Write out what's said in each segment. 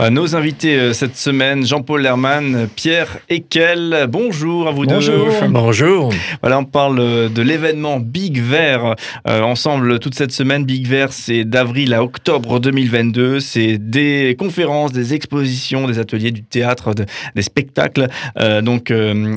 Euh, nos invités euh, cette semaine, Jean-Paul Lerman, Pierre Ekel. Bonjour à vous Bonjour. deux. Bonjour. Voilà, on parle euh, de l'événement Big Vert ensemble toute cette semaine. Big Vert, c'est d'avril à octobre 2022. C'est des conférences, des expositions, des ateliers, du théâtre, des spectacles. donc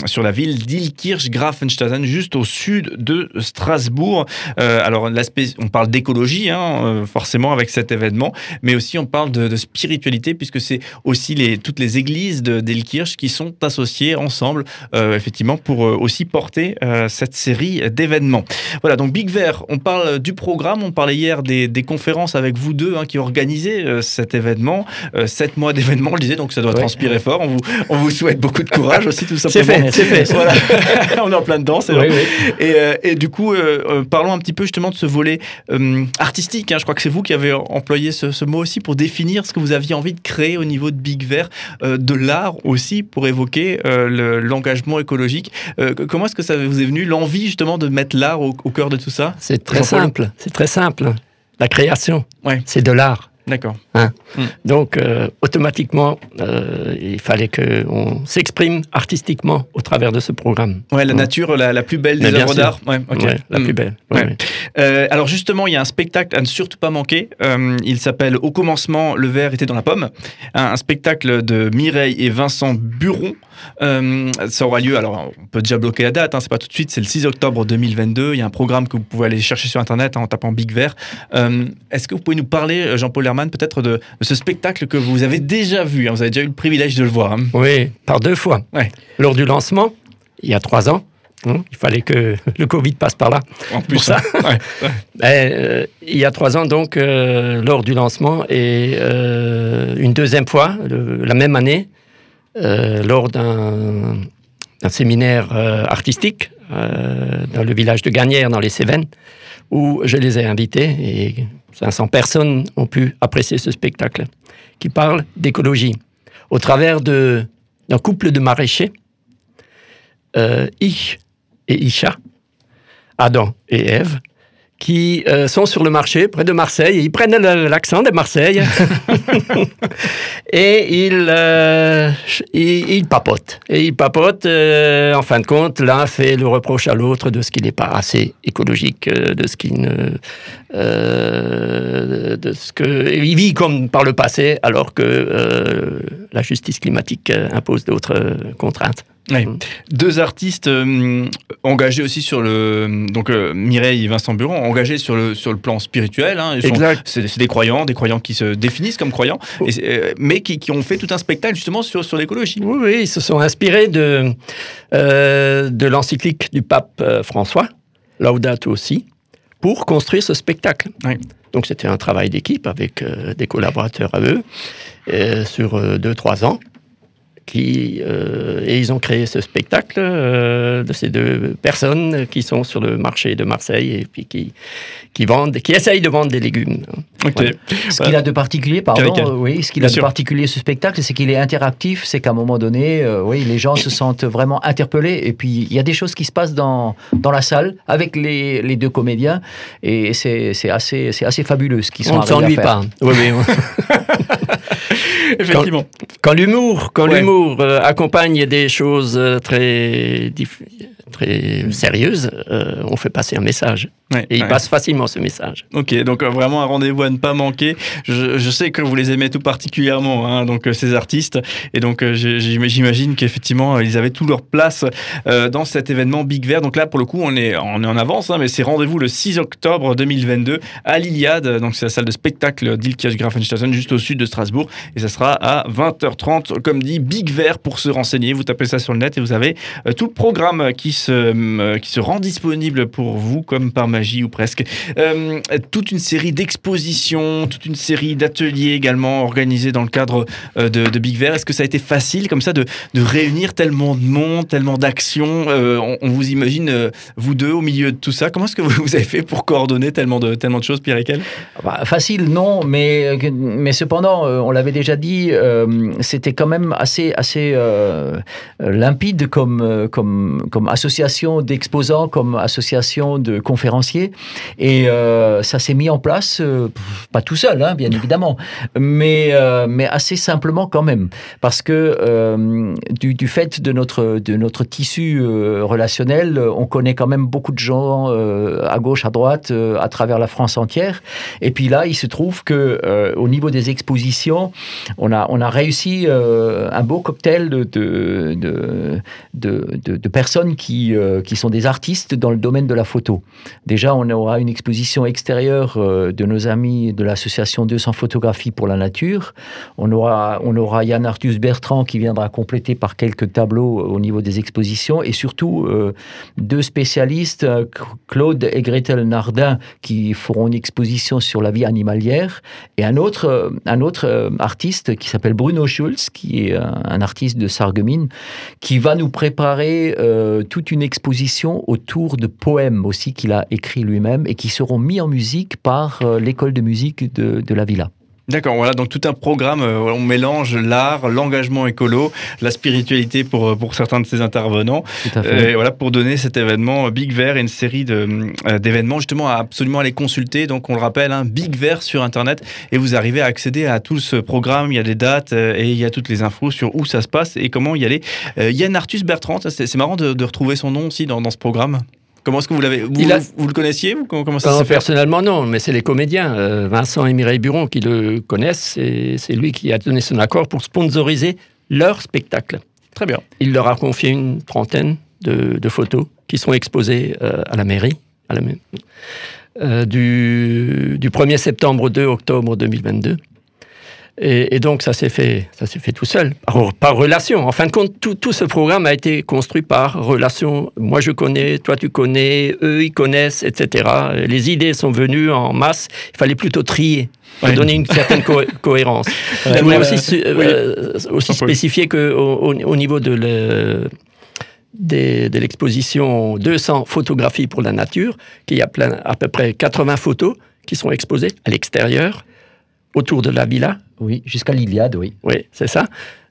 sur la ville d'Ilkirch-Grafenstaden, juste au sud de Strasbourg. alors l'aspect, on parle d'écologie, hein, forcément avec cet événement, mais aussi on parle de, de spiritualité puisque que c'est aussi les, toutes les églises d'Elkirch qui sont associées ensemble, euh, effectivement, pour euh, aussi porter euh, cette série d'événements. Voilà, donc Big Vert, on parle du programme, on parlait hier des, des conférences avec vous deux hein, qui organisez cet événement. sept mois d'événements, je disais, donc ça doit transpirer fort. On vous, on vous souhaite beaucoup de courage aussi, tout simplement. C'est fait, c'est fait. Voilà. on est en plein dedans, c'est vrai. Et, et, du coup, parlons un petit peu justement de ce volet artistique. Hein. Je crois que c'est vous qui avez employé ce, ce mot aussi pour définir ce que vous aviez envie de créer au niveau de Big Vert euh, de l'art aussi pour évoquer euh, l'engagement écologique. Euh, comment est-ce que ça vous est venu l'envie justement de mettre l'art au, cœur de tout ça? C'est très simple. C'est très simple. La création, ouais. c'est de l'art. D'accord. Hein. Hmm. Donc, euh, automatiquement, euh, il fallait qu'on s'exprime artistiquement au travers de ce programme. Ouais, la nature, la, plus belle des œuvres d'art. Ouais, la plus hmm. belle. Euh, alors, justement, il y a un spectacle à ne surtout pas manquer. il s'appelle Au commencement, le verre était dans la pomme. Un, spectacle de Mireille et Vincent Buron. Ça aura lieu, alors on peut déjà bloquer la date, hein, c'est pas tout de suite, c'est le 6 octobre 2022. Il y a un programme que vous pouvez aller chercher sur Internet en tapant Big Vert. Est-ce que vous pouvez nous parler, Jean-Paul peut-être de, ce spectacle que vous avez déjà vu. Hein? Vous avez déjà eu le privilège de le voir. Hein? Oui, par deux fois. Lors du lancement, il y a trois ans, hein, il fallait que le Covid passe par là. En plus, ça. Ben, euh, il y a trois ans, donc, euh, lors du lancement, et euh, une deuxième fois, la même année, lors d'un séminaire artistique dans le village de Gagnères, dans les Cévennes, où je les ai invités et 500 personnes ont pu apprécier ce spectacle qui parle d'écologie. Au travers d'un couple de maraîchers, euh, Ich et Isha, Adam et Ève, qui euh, sont sur le marché près de Marseille. Ils prennent l'accent de Marseille et euh, ils, ils, papotent. Et ils papotent. Euh, en fin de compte, l'un fait le reproche à l'autre de ce qui n'est pas assez écologique, de ce qui ne, de ce que il vit comme par le passé, alors que la justice climatique impose d'autres contraintes. Mm. Deux artistes euh, engagés aussi sur le donc euh, Mireille et Vincent Buron engagés sur le sur le plan spirituel. Hein, c'est des croyants, des croyants qui se définissent comme croyants, oh. euh, mais qui, qui, ont fait tout un spectacle justement sur sur l'écologie. Oui, oui, ils se sont inspirés de de l'encyclique du pape François, Laudato aussi, pour construire ce spectacle. Donc c'était un travail d'équipe avec des collaborateurs à eux sur deux trois ans qui, euh, et ils ont créé ce spectacle euh, de ces deux personnes qui sont sur le marché de Marseille et puis qui, qui vendent, qui essayent de vendre des légumes. Ce qu'il a de particulier, pardon, euh, oui, ce qu'il a de particulier ce spectacle, c'est qu'il est interactif, c'est qu'à un moment donné, oui, les gens se sentent vraiment interpellés et puis il y a des choses qui se passent dans, dans la salle avec les, les deux comédiens et c'est assez, c'est assez fabuleux ce qu'ils sont On ne s'ennuie pas. Oui, oui. Effectivement. Quand, l'humour, quand l'humour euh, accompagne des choses euh, très très sérieuse, euh, on fait passer un message. Et il passe facilement ce message. Ok, donc euh, vraiment un rendez-vous à ne pas manquer. Je, sais que vous les aimez tout particulièrement, hein, donc euh, ces artistes, et donc j'imagine qu'effectivement ils avaient tout leur place dans cet événement Big Vert. Donc là, pour le coup, on est, on est en avance, hein, mais c'est rendez-vous le 6 octobre 2022 à l'Iliade, donc c'est la salle de spectacle d'Ilkias Grafenstaden, juste au sud de Strasbourg, et ça sera à 20h30, comme dit Big Vert pour se renseigner. Vous tapez ça sur le net et vous avez tout le programme qui euh, qui se rend disponible pour vous comme par ou presque. Euh, toute une série d'expositions, toute une série d'ateliers également organisés dans le cadre euh, de, Big Vert. Est-ce que ça a été facile comme ça de, réunir tellement de monde, tellement d'actions on, vous imagine vous deux au milieu de tout ça? Comment est-ce que vous, avez fait pour coordonner tellement de, tellement de choses, Pierre et ah bah, Facile, non, mais, mais cependant, on l'avait déjà dit, c'était quand même assez, assez limpide comme, comme, association d'exposants comme association de conférenciers Et ça s'est mis en place, pas tout seul, hein, bien évidemment, mais, mais assez simplement quand même. Parce que du, fait de notre, de notre tissu relationnel, on connaît quand même beaucoup de gens à gauche, à droite, à travers la France entière. Et puis là, il se trouve que au niveau des expositions, on a, on a réussi un beau cocktail de, de, de, personnes qui, qui sont des artistes dans le domaine de la photo. Déjà, on aura une exposition extérieure euh, de nos amis de l'association 200 photographies pour la nature. On aura, on aura Yann Arthus Bertrand qui viendra compléter par quelques tableaux au niveau des expositions. Et surtout euh, deux spécialistes, euh, Claude et Gretel Nardin, qui feront une exposition sur la vie animalière. Et un autre, un autre artiste qui s'appelle Bruno Schulz, qui est un, artiste de Sarreguemines, qui va nous préparer toute une exposition autour de poèmes aussi qu'il a lui-même et qui seront mis en musique par euh, l'école de musique de, de la Villa. D'accord, voilà, donc tout un programme, euh, on mélange l'art, l'engagement écolo, la spiritualité pour, euh, pour certains de ces intervenants. Et voilà, pour donner cet événement Big Vert et une série d'événements justement à absolument aller consulter. Donc on le rappelle, hein, Big Vert sur Internet et vous arrivez à accéder à tout ce programme. Il y a des dates et il y a toutes les infos sur où ça se passe et comment y aller. Yann Arthus Bertrand, c'est marrant de, de, retrouver son nom aussi dans, dans ce programme. Comment est-ce que vous l'avez vous, vous, le connaissiez comment, ça Personnellement, non, mais c'est les comédiens, euh, Vincent et Mireille Buron, qui le connaissent. Et c'est lui qui a donné son accord pour sponsoriser leur spectacle. Très bien. Il leur a confié une trentaine de, photos qui sont exposées euh, à la mairie, à la, euh, du, du 1er septembre au 2 octobre 2022. Et, donc ça s'est fait, ça s'est fait tout seul, par, relation. En fin de compte, tout, tout, ce programme a été construit par relation. Moi je connais, toi tu connais, eux ils connaissent, etc. Les idées sont venues en masse. Il fallait plutôt trier. pour donner une certaine cohérence. Je voudrais aussi, euh, aussi spécifier qu'au au, niveau de le, de l'exposition 200 photographies pour la nature, qu'il y a plein, à peu près 80 photos qui sont exposées à l'extérieur autour de la villa. Oui, jusqu'à l'Iliade, oui. Oui, c'est ça.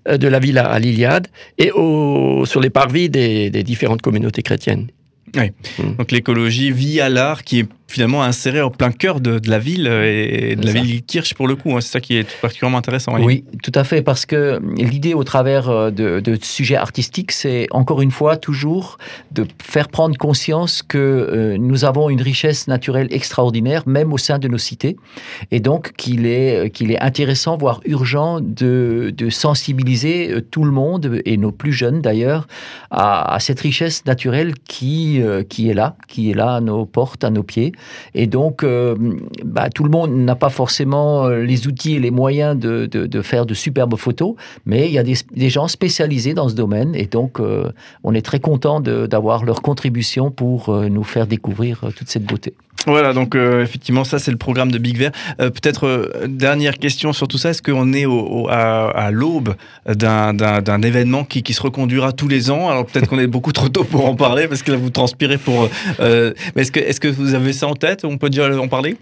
Euh, de la villa à l'Iliade et au, sur les parvis des, des différentes communautés chrétiennes. Oui. Mm. Donc l'écologie via l'art qui est finalement inséré au plein cœur de, la ville et de la ville Kirch pour le coup. Hein. C'est ça qui est particulièrement intéressant. Oui, tout à fait, parce que l'idée au travers euh, de, de sujets artistiques, c'est encore une fois toujours de faire prendre conscience que euh, nous avons une richesse naturelle extraordinaire, même au sein de nos cités, et donc qu'il est, euh, qu'il est intéressant, voire urgent, de, de, sensibiliser tout le monde, et nos plus jeunes d'ailleurs, à, à, cette richesse naturelle qui, qui est là, qui est là à nos portes, à nos pieds, et donc, euh, bah, tout le monde n'a pas forcément euh, les outils et les moyens de, faire de superbes photos, mais il y a des, des, gens spécialisés dans ce domaine. Et donc, euh, on est très content d'avoir leur contribution pour nous faire découvrir toute cette beauté. Voilà, donc effectivement, ça c'est le programme de Big Vert. Peut-être dernière question sur tout ça, est-ce qu'on est au, à, l'aube d'un événement qui, qui, se reconduira tous les ans? Alors peut-être qu'on est beaucoup trop tôt pour en parler parce que là vous transpirez pour. mais est-ce que, est -ce que vous avez ça en tête? On peut déjà en parler?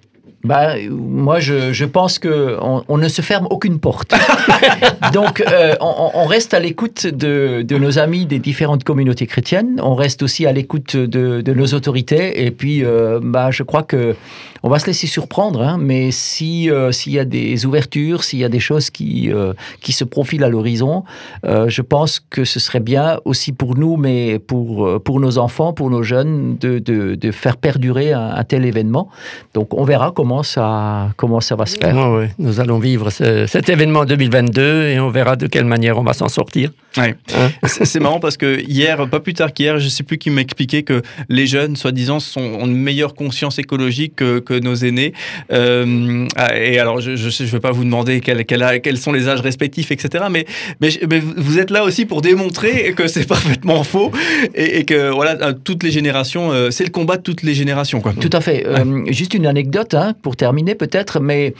Bah, moi, je, je pense qu'on on ne se ferme aucune porte. Donc, euh, on, on, reste à l'écoute de, de, nos amis des différentes communautés chrétiennes. On reste aussi à l'écoute de, de, nos autorités. Et puis, euh, bah, je crois que on va se laisser surprendre, hein, mais si euh, s'il y a des ouvertures, s'il y a des choses qui euh, qui se profilent à l'horizon, euh, je pense que ce serait bien aussi pour nous, mais pour pour nos enfants, pour nos jeunes, de, de, de faire perdurer un, tel événement. Donc on verra comment ça comment ça va se faire. Nous allons vivre cet événement 2022 et on verra de quelle manière on va s'en sortir. Ouais. Hein c'est marrant parce que hier, pas plus tard qu'hier, je sais plus qui m'expliquait que les jeunes, soi-disant, ont une meilleure conscience écologique que que nos aînés. Euh, ah, et alors, je ne vais pas vous demander quel, quels sont les âges respectifs, etc. Mais, mais, vous êtes là aussi pour démontrer que c'est parfaitement faux et, que voilà, toutes les générations, euh, c'est le combat de toutes les générations. Quoi. Tout à fait. Euh, juste une anecdote. Hein, pour terminer peut-être, mais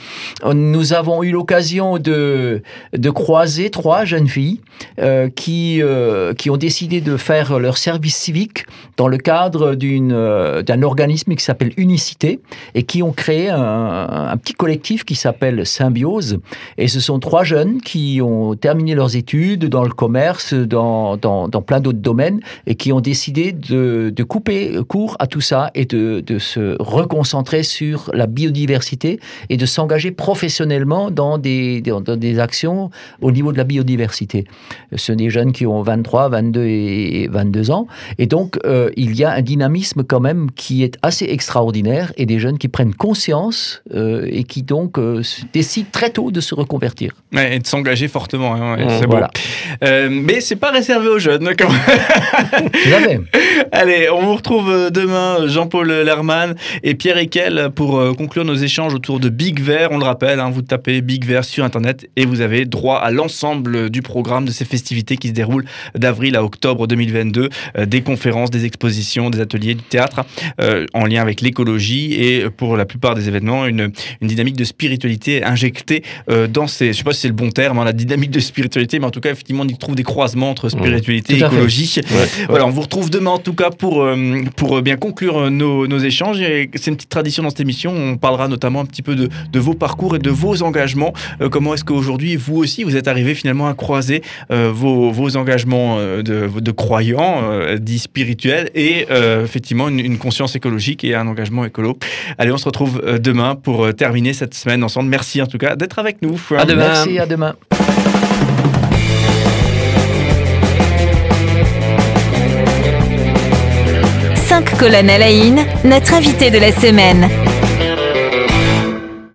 nous avons eu l'occasion de, de croiser trois jeunes filles qui, qui ont décidé de faire leur service civique dans le cadre d'un organisme qui s'appelle Unicité et qui ont créé un, petit collectif qui s'appelle Symbiose. Et ce sont trois jeunes qui ont terminé leurs études dans le commerce, dans, plein d'autres domaines et qui ont décidé de, couper court à tout ça et de, se reconcentrer sur la biodiversité et de s'engager professionnellement dans des, dans des actions au niveau de la biodiversité. Ce sont des jeunes qui ont 23, 22 et 22 ans. Et donc, euh, il y a un dynamisme quand même qui est assez extraordinaire et des jeunes qui prennent conscience euh, et qui donc euh, décident très tôt de se reconvertir. et de s'engager fortement. Hein, c'est voilà. mais c'est pas réservé aux jeunes. Quand Allez, on vous retrouve demain, Jean-Paul Lerman et Pierre Ekel, pour conclure nos échanges autour de Big Vert. On le rappelle, hein, vous tapez Big Vert sur Internet et vous avez droit à l'ensemble du programme de ces festivités qui se déroulent d'avril à octobre 2022. des conférences, des expositions, des ateliers, du théâtre en lien avec l'écologie et pour la plupart des événements, une, une dynamique de spiritualité injectée euh, dans ces, je sais pas si c'est le bon terme, hein, la dynamique de spiritualité, mais en tout cas, effectivement, on y trouve des croisements entre spiritualité et écologie. Voilà, on vous retrouve demain, en tout cas, pour, euh, pour euh, bien conclure nos, nos échanges. C'est une petite tradition dans cette émission. On parlera notamment un petit peu de, de vos parcours et de vos engagements. comment est-ce qu'aujourd'hui, vous aussi, vous êtes arrivé finalement à croiser vos, vos engagements de, de croyants, dits spirituels, et effectivement une, une conscience écologique et un engagement écolo. Allez, on se retrouve euh, demain pour euh, terminer cette semaine ensemble. Merci en tout cas d'être avec nous. À demain. Merci, à demain. Cinq colonnes à la notre invité de la semaine.